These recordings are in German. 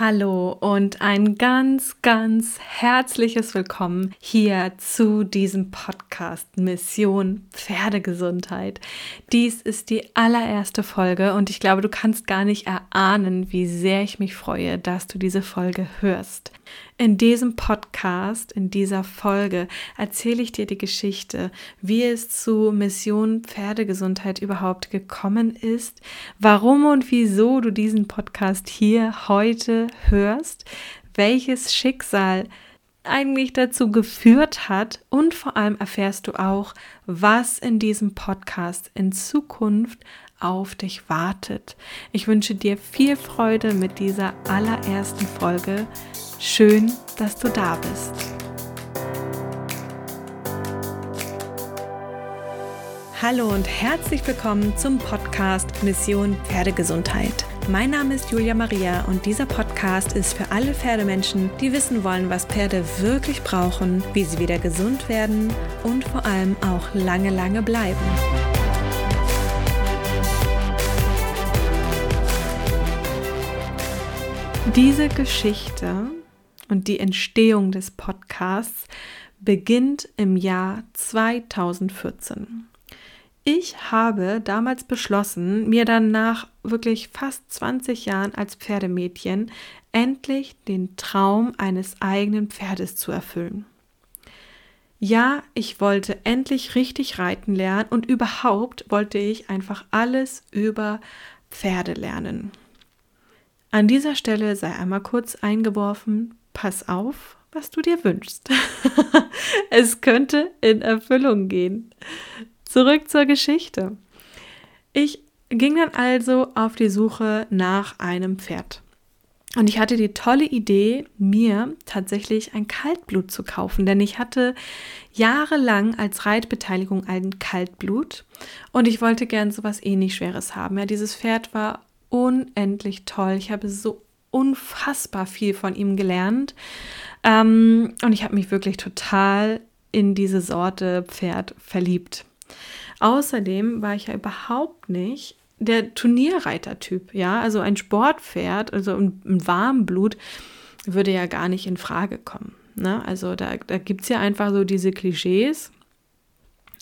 Hallo und ein ganz, ganz herzliches Willkommen hier zu diesem Podcast Mission Pferdegesundheit. Dies ist die allererste Folge und ich glaube, du kannst gar nicht erahnen, wie sehr ich mich freue, dass du diese Folge hörst. In diesem Podcast, in dieser Folge erzähle ich dir die Geschichte, wie es zu Mission Pferdegesundheit überhaupt gekommen ist, warum und wieso du diesen Podcast hier heute hörst, welches Schicksal eigentlich dazu geführt hat und vor allem erfährst du auch, was in diesem Podcast in Zukunft auf dich wartet. Ich wünsche dir viel Freude mit dieser allerersten Folge. Schön, dass du da bist. Hallo und herzlich willkommen zum Podcast Mission Pferdegesundheit. Mein Name ist Julia Maria und dieser Podcast ist für alle Pferdemenschen, die wissen wollen, was Pferde wirklich brauchen, wie sie wieder gesund werden und vor allem auch lange, lange bleiben. Diese Geschichte und die Entstehung des Podcasts beginnt im Jahr 2014. Ich habe damals beschlossen, mir dann nach wirklich fast 20 Jahren als Pferdemädchen endlich den Traum eines eigenen Pferdes zu erfüllen. Ja, ich wollte endlich richtig reiten lernen und überhaupt wollte ich einfach alles über Pferde lernen. An dieser Stelle sei einmal kurz eingeworfen, pass auf, was du dir wünschst. es könnte in Erfüllung gehen. Zurück zur Geschichte. Ich ging dann also auf die Suche nach einem Pferd. Und ich hatte die tolle Idee, mir tatsächlich ein Kaltblut zu kaufen, denn ich hatte jahrelang als Reitbeteiligung ein Kaltblut und ich wollte gern so was ähnlich Schweres haben. Ja, dieses Pferd war unendlich toll. Ich habe so unfassbar viel von ihm gelernt. Ähm, und ich habe mich wirklich total in diese Sorte Pferd verliebt. Außerdem war ich ja überhaupt nicht der Turnierreiter-Typ, ja, also ein Sportpferd, also ein, Warmblut würde ja gar nicht in Frage kommen. Ne? Also da, da gibt es ja einfach so diese Klischees,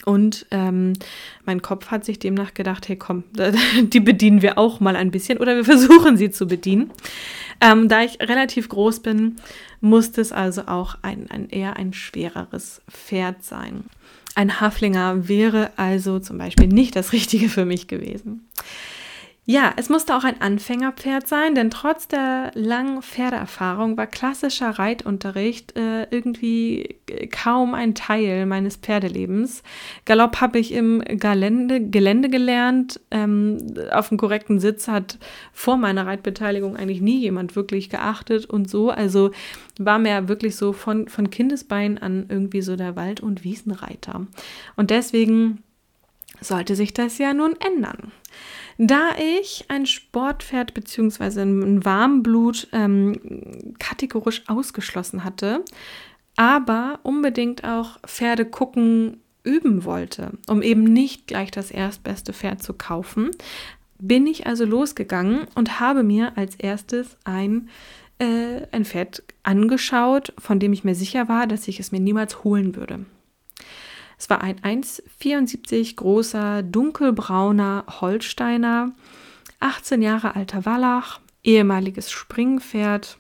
und ähm, mein Kopf hat sich demnach gedacht, hey komm, die bedienen wir auch mal ein bisschen oder wir versuchen sie zu bedienen. Ähm, da ich relativ groß bin, musste es also auch ein, ein eher ein schwereres Pferd sein. Ein Haflinger wäre also zum Beispiel nicht das Richtige für mich gewesen. Ja, es musste auch ein Anfängerpferd sein, denn trotz der langen Pferdeerfahrung war klassischer Reitunterricht äh, irgendwie kaum ein Teil meines Pferdelebens. Galopp habe ich im Gelände, Gelände gelernt. Ähm, auf den korrekten Sitz hat vor meiner Reitbeteiligung eigentlich nie jemand wirklich geachtet und so. Also war mir wirklich so von, von Kindesbein an irgendwie so der Wald- und Wiesenreiter. Und deswegen sollte sich das ja nun ändern. Da ich ein Sportpferd bzw. ein Warmblut ähm, kategorisch ausgeschlossen hatte, aber unbedingt auch Pferde gucken üben wollte, um eben nicht gleich das erstbeste Pferd zu kaufen, bin ich also losgegangen und habe mir als erstes ein, äh, ein Pferd angeschaut, von dem ich mir sicher war, dass ich es mir niemals holen würde. Es war ein 1,74 großer, dunkelbrauner Holsteiner, 18 Jahre alter Wallach, ehemaliges Springpferd.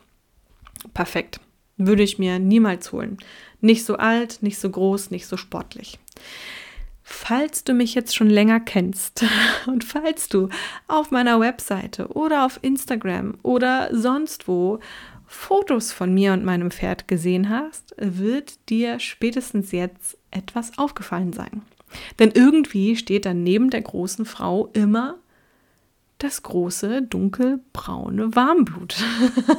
Perfekt. Würde ich mir niemals holen. Nicht so alt, nicht so groß, nicht so sportlich. Falls du mich jetzt schon länger kennst und falls du auf meiner Webseite oder auf Instagram oder sonst wo Fotos von mir und meinem Pferd gesehen hast, wird dir spätestens jetzt etwas aufgefallen sein. Denn irgendwie steht dann neben der großen Frau immer das große dunkelbraune Warmblut.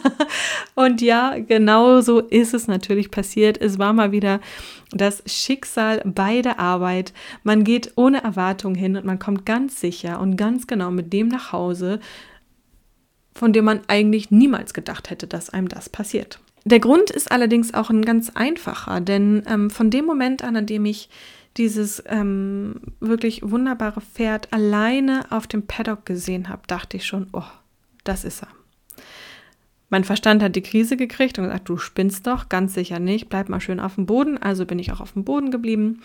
und ja, genau so ist es natürlich passiert. Es war mal wieder das Schicksal bei der Arbeit. Man geht ohne Erwartung hin und man kommt ganz sicher und ganz genau mit dem nach Hause, von dem man eigentlich niemals gedacht hätte, dass einem das passiert. Der Grund ist allerdings auch ein ganz einfacher, denn ähm, von dem Moment an, an dem ich dieses ähm, wirklich wunderbare Pferd alleine auf dem Paddock gesehen habe, dachte ich schon, oh, das ist er. Mein Verstand hat die Krise gekriegt und gesagt, du spinnst doch, ganz sicher nicht, bleib mal schön auf dem Boden. Also bin ich auch auf dem Boden geblieben.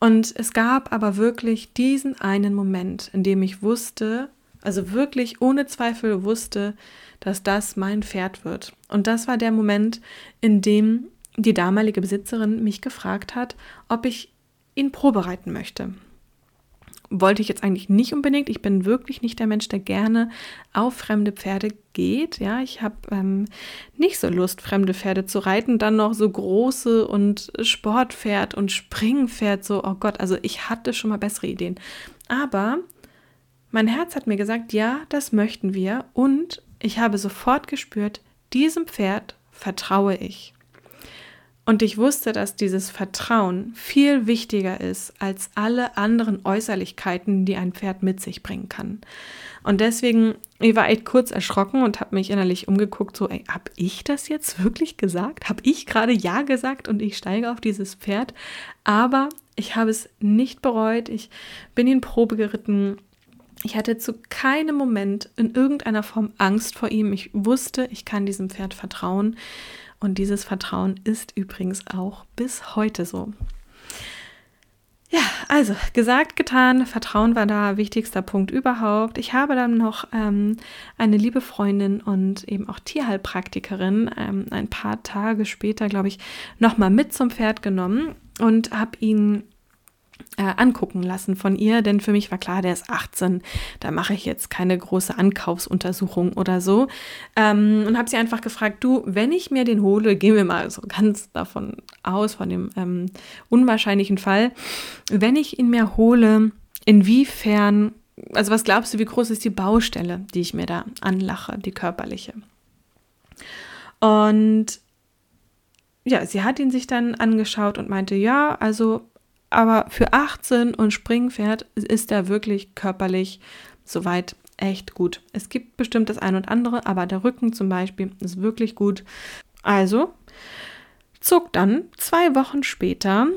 Und es gab aber wirklich diesen einen Moment, in dem ich wusste, also wirklich ohne Zweifel wusste, dass das mein Pferd wird. Und das war der Moment, in dem die damalige Besitzerin mich gefragt hat, ob ich ihn probereiten möchte wollte ich jetzt eigentlich nicht unbedingt. Ich bin wirklich nicht der Mensch, der gerne auf fremde Pferde geht. Ja, ich habe ähm, nicht so Lust, fremde Pferde zu reiten. Dann noch so große und Sportpferd und Springpferd. So, oh Gott, also ich hatte schon mal bessere Ideen. Aber mein Herz hat mir gesagt, ja, das möchten wir. Und ich habe sofort gespürt, diesem Pferd vertraue ich. Und ich wusste, dass dieses Vertrauen viel wichtiger ist als alle anderen Äußerlichkeiten, die ein Pferd mit sich bringen kann. Und deswegen, ich war echt kurz erschrocken und habe mich innerlich umgeguckt, so, ey, habe ich das jetzt wirklich gesagt? Habe ich gerade Ja gesagt und ich steige auf dieses Pferd? Aber ich habe es nicht bereut. Ich bin in Probe geritten. Ich hatte zu keinem Moment in irgendeiner Form Angst vor ihm. Ich wusste, ich kann diesem Pferd vertrauen. Und dieses Vertrauen ist übrigens auch bis heute so. Ja, also gesagt, getan, Vertrauen war da wichtigster Punkt überhaupt. Ich habe dann noch ähm, eine liebe Freundin und eben auch Tierheilpraktikerin ähm, ein paar Tage später, glaube ich, nochmal mit zum Pferd genommen und habe ihn äh, angucken lassen von ihr, denn für mich war klar, der ist 18, da mache ich jetzt keine große Ankaufsuntersuchung oder so. Ähm, und habe sie einfach gefragt, du, wenn ich mir den hole, gehen wir mal so ganz davon aus, von dem ähm, unwahrscheinlichen Fall, wenn ich ihn mir hole, inwiefern, also was glaubst du, wie groß ist die Baustelle, die ich mir da anlache, die körperliche? Und ja, sie hat ihn sich dann angeschaut und meinte, ja, also aber für 18 und Springpferd ist er wirklich körperlich soweit echt gut. Es gibt bestimmt das ein und andere, aber der Rücken zum Beispiel ist wirklich gut. Also zog dann zwei Wochen später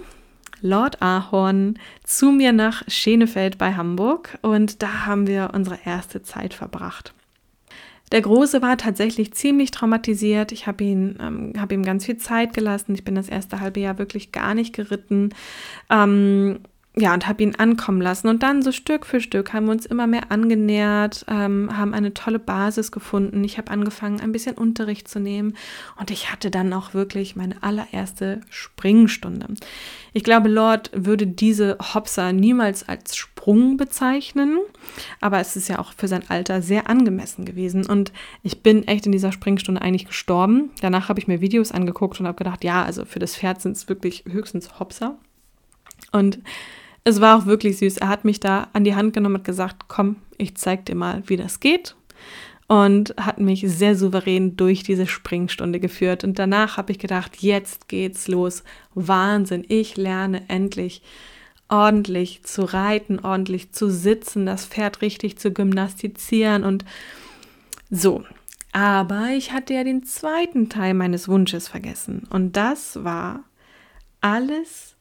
Lord Ahorn zu mir nach Schenefeld bei Hamburg und da haben wir unsere erste Zeit verbracht. Der Große war tatsächlich ziemlich traumatisiert. Ich habe ihn, ähm, habe ihm ganz viel Zeit gelassen. Ich bin das erste halbe Jahr wirklich gar nicht geritten. Ähm, ja, und habe ihn ankommen lassen. Und dann so Stück für Stück haben wir uns immer mehr angenähert, ähm, haben eine tolle Basis gefunden. Ich habe angefangen, ein bisschen Unterricht zu nehmen. Und ich hatte dann auch wirklich meine allererste Springstunde. Ich glaube, Lord würde diese Hopser niemals als Sprung bezeichnen. Aber es ist ja auch für sein Alter sehr angemessen gewesen. Und ich bin echt in dieser Springstunde eigentlich gestorben. Danach habe ich mir Videos angeguckt und habe gedacht, ja, also für das Pferd sind es wirklich höchstens Hopser. Und es war auch wirklich süß. Er hat mich da an die Hand genommen und gesagt, komm, ich zeig dir mal, wie das geht. Und hat mich sehr souverän durch diese Springstunde geführt. Und danach habe ich gedacht, jetzt geht's los. Wahnsinn, ich lerne endlich ordentlich zu reiten, ordentlich zu sitzen, das Pferd richtig zu gymnastizieren und so. Aber ich hatte ja den zweiten Teil meines Wunsches vergessen. Und das war alles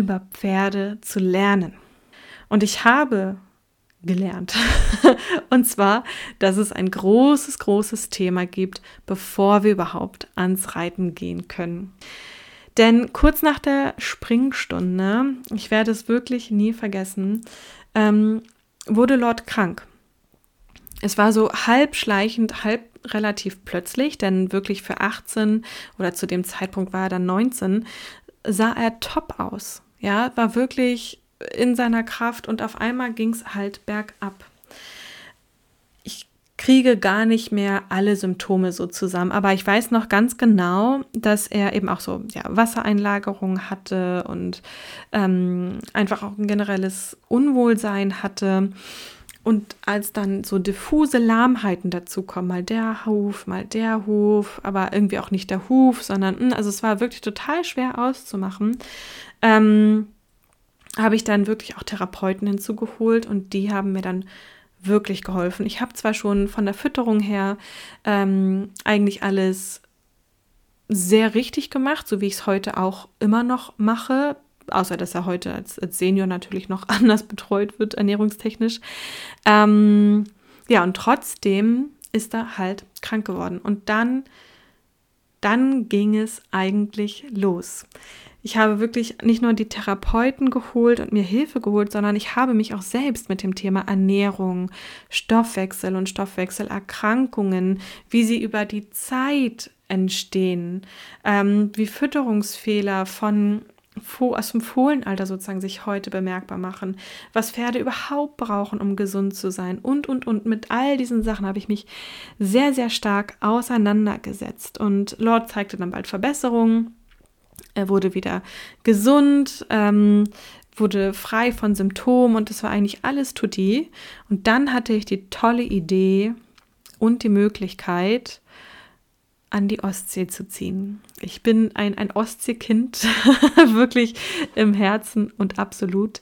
über Pferde zu lernen. Und ich habe gelernt. und zwar, dass es ein großes, großes Thema gibt, bevor wir überhaupt ans Reiten gehen können. Denn kurz nach der Springstunde, ich werde es wirklich nie vergessen, ähm, wurde Lord krank. Es war so halb schleichend, halb relativ plötzlich, denn wirklich für 18 oder zu dem Zeitpunkt war er dann 19, sah er top aus. Ja, war wirklich in seiner Kraft und auf einmal ging es halt bergab. Ich kriege gar nicht mehr alle Symptome so zusammen, aber ich weiß noch ganz genau, dass er eben auch so ja, Wassereinlagerung hatte und ähm, einfach auch ein generelles Unwohlsein hatte. Und als dann so diffuse Lahmheiten dazukommen, mal der Huf, mal der Huf, aber irgendwie auch nicht der Huf, sondern, hm, also es war wirklich total schwer auszumachen, ähm, habe ich dann wirklich auch Therapeuten hinzugeholt und die haben mir dann wirklich geholfen. Ich habe zwar schon von der Fütterung her ähm, eigentlich alles sehr richtig gemacht, so wie ich es heute auch immer noch mache, außer dass er heute als, als Senior natürlich noch anders betreut wird, ernährungstechnisch. Ähm, ja, und trotzdem ist er halt krank geworden. Und dann, dann ging es eigentlich los. Ich habe wirklich nicht nur die Therapeuten geholt und mir Hilfe geholt, sondern ich habe mich auch selbst mit dem Thema Ernährung, Stoffwechsel und Stoffwechselerkrankungen, wie sie über die Zeit entstehen, ähm, wie Fütterungsfehler von aus dem Fohlenalter sozusagen sich heute bemerkbar machen, was Pferde überhaupt brauchen, um gesund zu sein und, und, und. Mit all diesen Sachen habe ich mich sehr, sehr stark auseinandergesetzt. Und Lord zeigte dann bald Verbesserungen. Er wurde wieder gesund, ähm, wurde frei von Symptomen und das war eigentlich alles tutti. Und dann hatte ich die tolle Idee und die Möglichkeit, an die Ostsee zu ziehen. Ich bin ein, ein Ostseekind, wirklich im Herzen und absolut.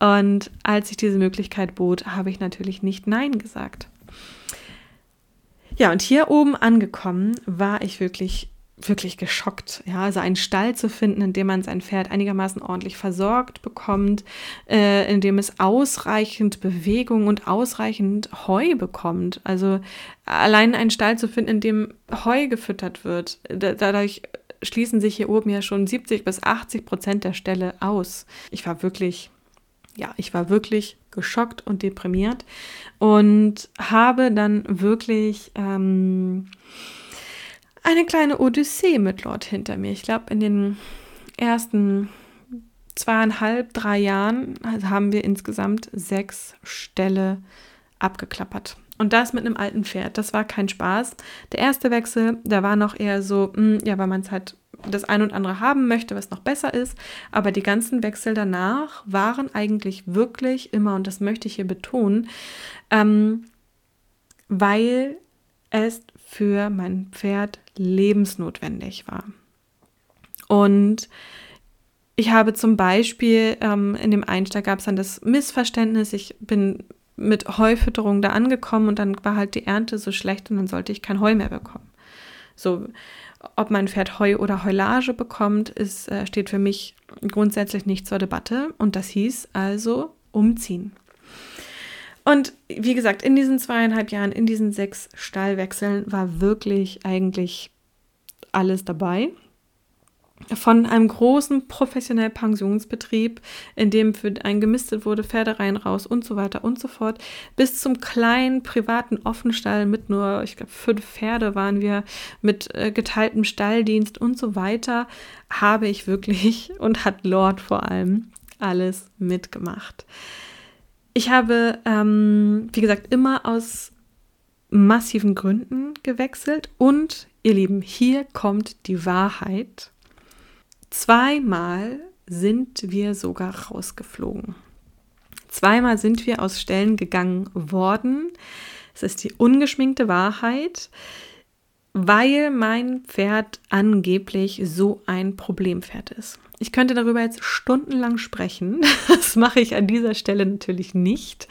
Und als ich diese Möglichkeit bot, habe ich natürlich nicht Nein gesagt. Ja, und hier oben angekommen war ich wirklich wirklich geschockt. Ja, also einen Stall zu finden, in dem man sein Pferd einigermaßen ordentlich versorgt bekommt, äh, in dem es ausreichend Bewegung und ausreichend Heu bekommt. Also allein einen Stall zu finden, in dem Heu gefüttert wird. Da, dadurch schließen sich hier oben ja schon 70 bis 80 Prozent der Ställe aus. Ich war wirklich, ja, ich war wirklich geschockt und deprimiert und habe dann wirklich ähm, eine kleine Odyssee mit Lord hinter mir. Ich glaube, in den ersten zweieinhalb, drei Jahren haben wir insgesamt sechs Ställe abgeklappert. Und das mit einem alten Pferd. Das war kein Spaß. Der erste Wechsel, da war noch eher so, mh, hm, ja, weil man es halt das ein und andere haben möchte, was noch besser ist. Aber die ganzen Wechsel danach waren eigentlich wirklich immer, und das möchte ich hier betonen, ähm, weil es für mein Pferd lebensnotwendig war. Und ich habe zum Beispiel ähm, in dem Einstieg gab es dann das Missverständnis, ich bin mit Heufütterung da angekommen und dann war halt die Ernte so schlecht und dann sollte ich kein Heu mehr bekommen. So, ob mein Pferd Heu oder Heulage bekommt, ist, äh, steht für mich grundsätzlich nicht zur Debatte und das hieß also umziehen. Und wie gesagt, in diesen zweieinhalb Jahren, in diesen sechs Stallwechseln war wirklich eigentlich alles dabei. Von einem großen professionellen Pensionsbetrieb, in dem für ein gemistet wurde, Pferde rein, raus und so weiter und so fort, bis zum kleinen privaten Offenstall mit nur, ich glaube, fünf Pferde waren wir, mit äh, geteiltem Stalldienst und so weiter, habe ich wirklich und hat Lord vor allem alles mitgemacht. Ich habe, ähm, wie gesagt, immer aus massiven Gründen gewechselt und Ihr Lieben, hier kommt die Wahrheit. Zweimal sind wir sogar rausgeflogen. Zweimal sind wir aus Stellen gegangen worden. Es ist die ungeschminkte Wahrheit, weil mein Pferd angeblich so ein Problempferd ist. Ich könnte darüber jetzt stundenlang sprechen. Das mache ich an dieser Stelle natürlich nicht.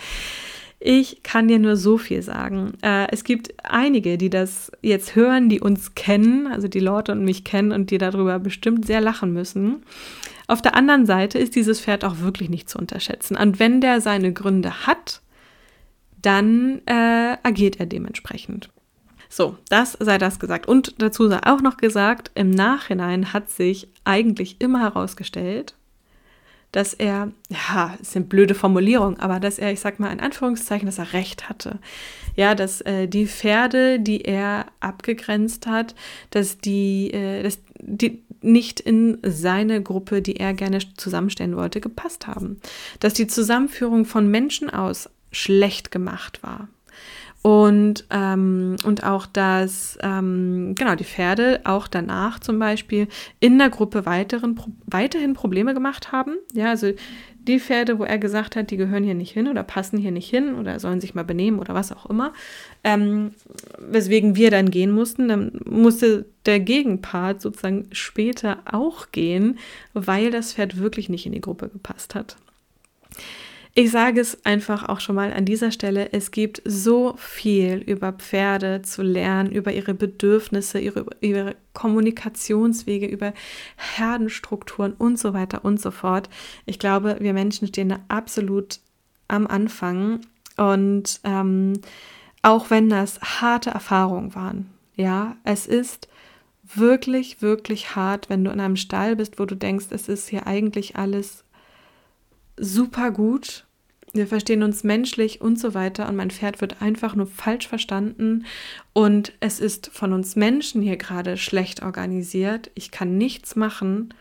Ich kann dir nur so viel sagen. Äh, es gibt einige, die das jetzt hören, die uns kennen, also die Leute und mich kennen und die darüber bestimmt sehr lachen müssen. Auf der anderen Seite ist dieses Pferd auch wirklich nicht zu unterschätzen. Und wenn der seine Gründe hat, dann äh, agiert er dementsprechend. So, das sei das gesagt. Und dazu sei auch noch gesagt, im Nachhinein hat sich eigentlich immer herausgestellt, dass er, ja, es sind blöde Formulierungen, aber dass er, ich sag mal in Anführungszeichen, dass er recht hatte. Ja, dass äh, die Pferde, die er abgegrenzt hat, dass die, äh, dass die nicht in seine Gruppe, die er gerne zusammenstellen wollte, gepasst haben. Dass die Zusammenführung von Menschen aus schlecht gemacht war. Und, ähm, und auch, dass ähm, genau die Pferde auch danach zum Beispiel in der Gruppe weiteren, weiterhin Probleme gemacht haben. Ja, also die Pferde, wo er gesagt hat, die gehören hier nicht hin oder passen hier nicht hin oder sollen sich mal benehmen oder was auch immer, ähm, weswegen wir dann gehen mussten, dann musste der Gegenpart sozusagen später auch gehen, weil das Pferd wirklich nicht in die Gruppe gepasst hat. Ich sage es einfach auch schon mal an dieser Stelle, es gibt so viel über Pferde zu lernen, über ihre Bedürfnisse, ihre, ihre Kommunikationswege, über Herdenstrukturen und so weiter und so fort. Ich glaube, wir Menschen stehen da absolut am Anfang und ähm, auch wenn das harte Erfahrungen waren. Ja, es ist wirklich, wirklich hart, wenn du in einem Stall bist, wo du denkst, es ist hier eigentlich alles super gut. Wir verstehen uns menschlich und so weiter und mein Pferd wird einfach nur falsch verstanden und es ist von uns Menschen hier gerade schlecht organisiert. Ich kann nichts machen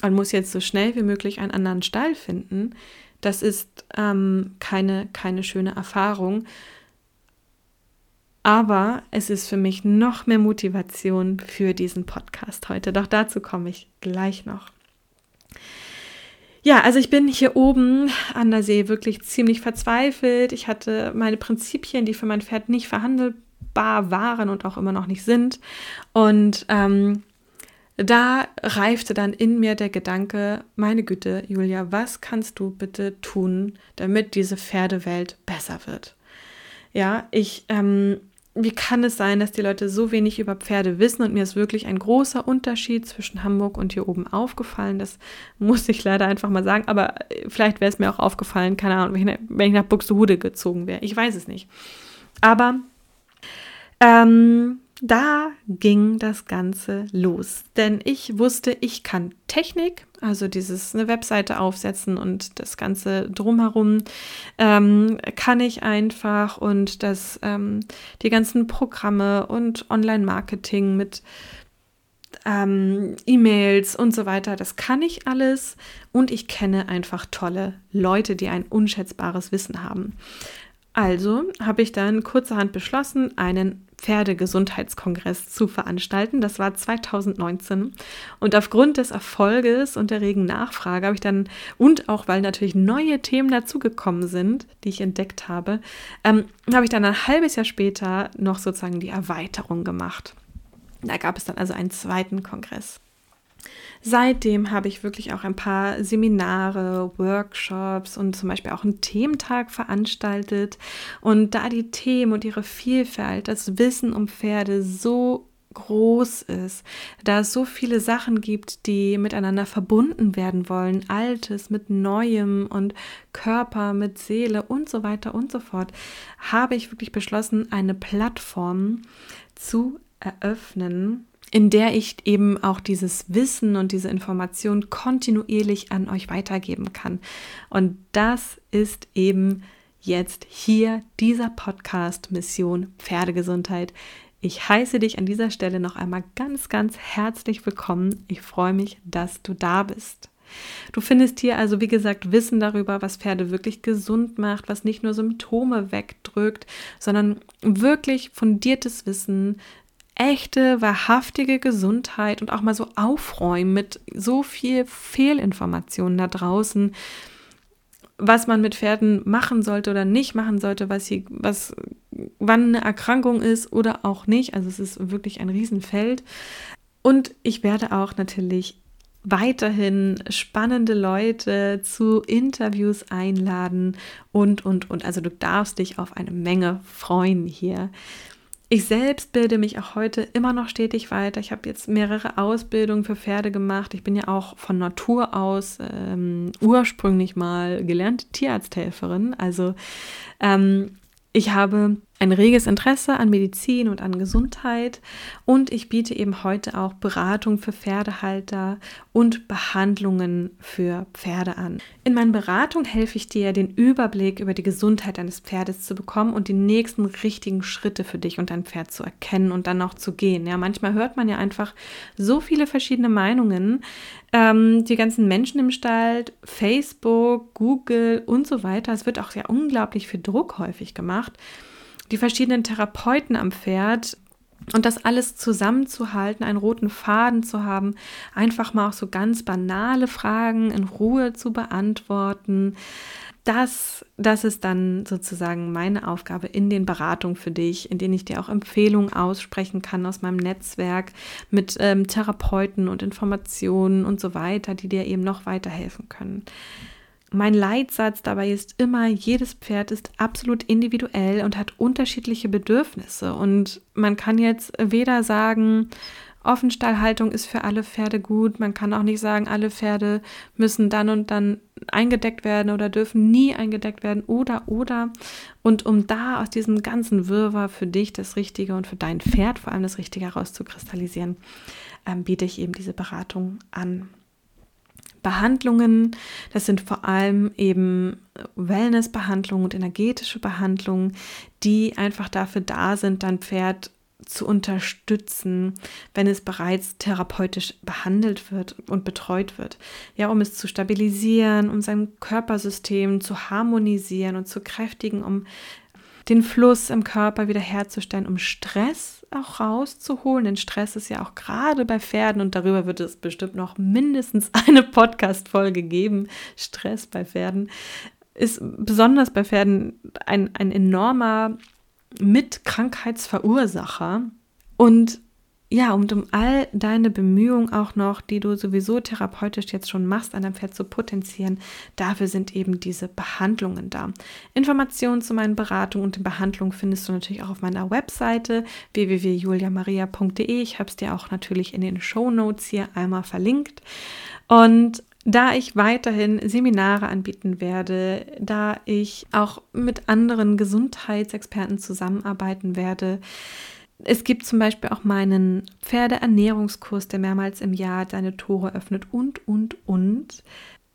und muss jetzt so schnell wie möglich einen anderen Stall finden. Das ist ähm, keine, keine schöne Erfahrung. Aber es ist für mich noch mehr Motivation für diesen Podcast heute. Doch dazu komme ich gleich noch. Ja, also ich bin hier oben an der See wirklich ziemlich verzweifelt. Ich hatte meine Prinzipien, die für mein Pferd nicht verhandelbar waren und auch immer noch nicht sind. Und ähm, da reifte dann in mir der Gedanke, meine Güte, Julia, was kannst du bitte tun, damit diese Pferdewelt besser wird? Ja, ich ähm, wie kann es sein, dass die Leute so wenig über Pferde wissen? Und mir ist wirklich ein großer Unterschied zwischen Hamburg und hier oben aufgefallen. Das muss ich leider einfach mal sagen. Aber äh, vielleicht wäre es mir auch aufgefallen, keine Ahnung, wenn ich, nach Buxtehude gezogen wäre. Ich weiß es nicht. Aber ähm, da ging das Ganze los. Denn ich wusste, ich kann Technik, also dieses eine Webseite aufsetzen und das Ganze drumherum ähm, kann ich einfach und das ähm, die ganzen Programme und Online-Marketing mit ähm, E-Mails und so weiter, das kann ich alles und ich kenne einfach tolle Leute, die ein unschätzbares Wissen haben. Also habe ich dann kurzerhand beschlossen, einen Pferdegesundheitskongress zu veranstalten. Das war 2019. Und aufgrund des Erfolges und der regen Nachfrage habe ich dann, und auch weil natürlich neue Themen dazugekommen sind, die ich entdeckt habe, ähm, habe ich dann ein halbes Jahr später noch sozusagen die Erweiterung gemacht. Da gab es dann also einen zweiten Kongress. Seitdem habe ich wirklich auch ein paar Seminare, Workshops und zum Beispiel auch einen Thementag veranstaltet. Und da die Themen und ihre Vielfalt, das Wissen um Pferde so groß ist, da es so viele Sachen gibt, die miteinander verbunden werden wollen, Altes mit Neuem und Körper mit Seele und so weiter und so fort, habe ich wirklich beschlossen, eine Plattform zu eröffnen, in der ich eben auch dieses Wissen und diese Information kontinuierlich an euch weitergeben kann. Und das ist eben jetzt hier dieser Podcast Mission Pferdegesundheit. Ich heiße dich an dieser Stelle noch einmal ganz, ganz herzlich willkommen. Ich freue mich, dass du da bist. Du findest hier also, wie gesagt, Wissen darüber, was Pferde wirklich gesund macht, was nicht nur Symptome wegdrückt, sondern wirklich fundiertes Wissen, echte, wahrhaftige Gesundheit und auch mal so aufräumen mit so viel Fehlinformationen da draußen, was man mit Pferden machen sollte oder nicht machen sollte, was sie, was, wann eine Erkrankung ist oder auch nicht. Also es ist wirklich ein Riesenfeld. Und ich werde auch natürlich weiterhin spannende Leute zu Interviews einladen und, und, und. Also du darfst dich auf eine Menge freuen hier. Ich selbst bilde mich auch heute immer noch stetig weiter. Ich habe jetzt mehrere Ausbildungen für Pferde gemacht. Ich bin ja auch von Natur aus ähm, ursprünglich mal gelernte Tierarzthelferin. Also ähm, ich habe ein reges Interesse an Medizin und an Gesundheit und ich biete eben heute auch Beratung für Pferdehalter und Behandlungen für Pferde an. In meinen Beratungen helfe ich dir, den Überblick über die Gesundheit deines Pferdes zu bekommen und die nächsten richtigen Schritte für dich und dein Pferd zu erkennen und dann auch zu gehen. Ja, manchmal hört man ja einfach so viele verschiedene Meinungen. Ähm, die ganzen Menschen im Stall, Facebook, Google und so weiter. Es wird auch ja unglaublich viel Druck häufig gemacht die verschiedenen Therapeuten am Pferd und das alles zusammenzuhalten, einen roten Faden zu haben, einfach mal auch so ganz banale Fragen in Ruhe zu beantworten. Das, das ist dann sozusagen meine Aufgabe in den Beratungen für dich, in denen ich dir auch Empfehlungen aussprechen kann aus meinem Netzwerk mit ähm, Therapeuten und Informationen und so weiter, die dir eben noch weiterhelfen können. Mein Leitsatz dabei ist immer, jedes Pferd ist absolut individuell und hat unterschiedliche Bedürfnisse. Und man kann jetzt weder sagen, Offenstallhaltung ist für alle Pferde gut. Man kann auch nicht sagen, alle Pferde müssen dann und dann eingedeckt werden oder dürfen nie eingedeckt werden oder oder. Und um da aus diesem ganzen Wirrwarr für dich das Richtige und für dein Pferd vor allem das Richtige herauszukristallisieren, ähm, biete ich eben diese Beratung an. Behandlungen, das sind vor allem eben Wellnessbehandlungen und energetische Behandlungen, die einfach dafür da sind, dein Pferd zu unterstützen, wenn es bereits therapeutisch behandelt wird und betreut wird. Ja, um es zu stabilisieren, um sein Körpersystem zu harmonisieren und zu kräftigen, um den Fluss im Körper wiederherzustellen, um Stress auch rauszuholen. Denn Stress ist ja auch gerade bei Pferden und darüber wird es bestimmt noch mindestens eine Podcast-Folge geben. Stress bei Pferden ist besonders bei Pferden ein, ein enormer Mitkrankheitsverursacher. Und ja, und um all deine Bemühungen auch noch, die du sowieso therapeutisch jetzt schon machst, an deinem Pferd zu potenzieren, dafür sind eben diese Behandlungen da. Informationen zu meinen Beratungen und den Behandlungen findest du natürlich auch auf meiner Webseite www.juliamaria.de. Ich habe es dir auch natürlich in den Show Notes hier einmal verlinkt. Und da ich weiterhin Seminare anbieten werde, da ich auch mit anderen Gesundheitsexperten zusammenarbeiten werde, es gibt zum Beispiel auch meinen Pferdeernährungskurs, der mehrmals im Jahr seine Tore öffnet und, und, und.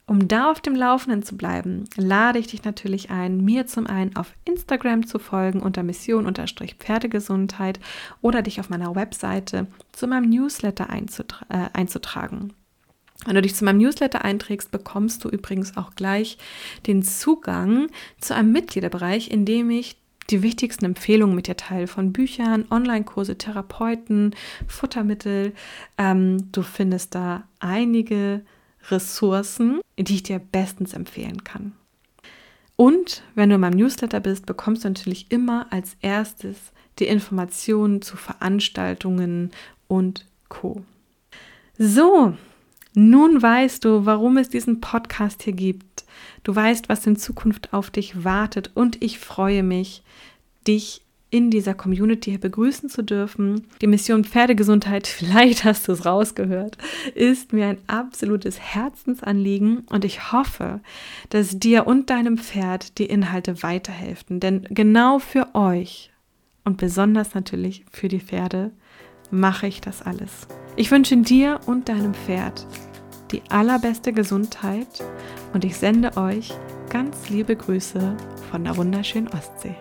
Um da auf dem Laufenden zu bleiben, lade ich dich natürlich ein, mir zum einen auf Instagram zu folgen unter Mission-Pferdegesundheit oder dich auf meiner Webseite zu meinem Newsletter einzutra äh, einzutragen. Wenn du dich zu meinem Newsletter einträgst, bekommst du übrigens auch gleich den Zugang zu einem Mitgliederbereich, in dem ich die wichtigsten Empfehlungen mit dir teile von Büchern, Online-Kurse, Therapeuten, Futtermittel. Ähm, du findest da einige Ressourcen, die ich dir bestens empfehlen kann. Und wenn du in meinem Newsletter bist, bekommst du natürlich immer als erstes die Informationen zu Veranstaltungen und Co. So, nun weißt du, warum es diesen Podcast hier gibt. Du weißt, was in Zukunft auf dich wartet und ich freue mich, dich in dieser Community hier begrüßen zu dürfen. Die Mission Pferdegesundheit, vielleicht hast du es rausgehört, ist mir ein absolutes Herzensanliegen und ich hoffe, dass dir und deinem Pferd die Inhalte weiterhelfen. Denn genau für euch und besonders natürlich für die Pferde mache ich das alles. Ich wünsche dir und deinem Pferd die allerbeste Gesundheit und ich sende euch ganz liebe Grüße von der wunderschönen Ostsee.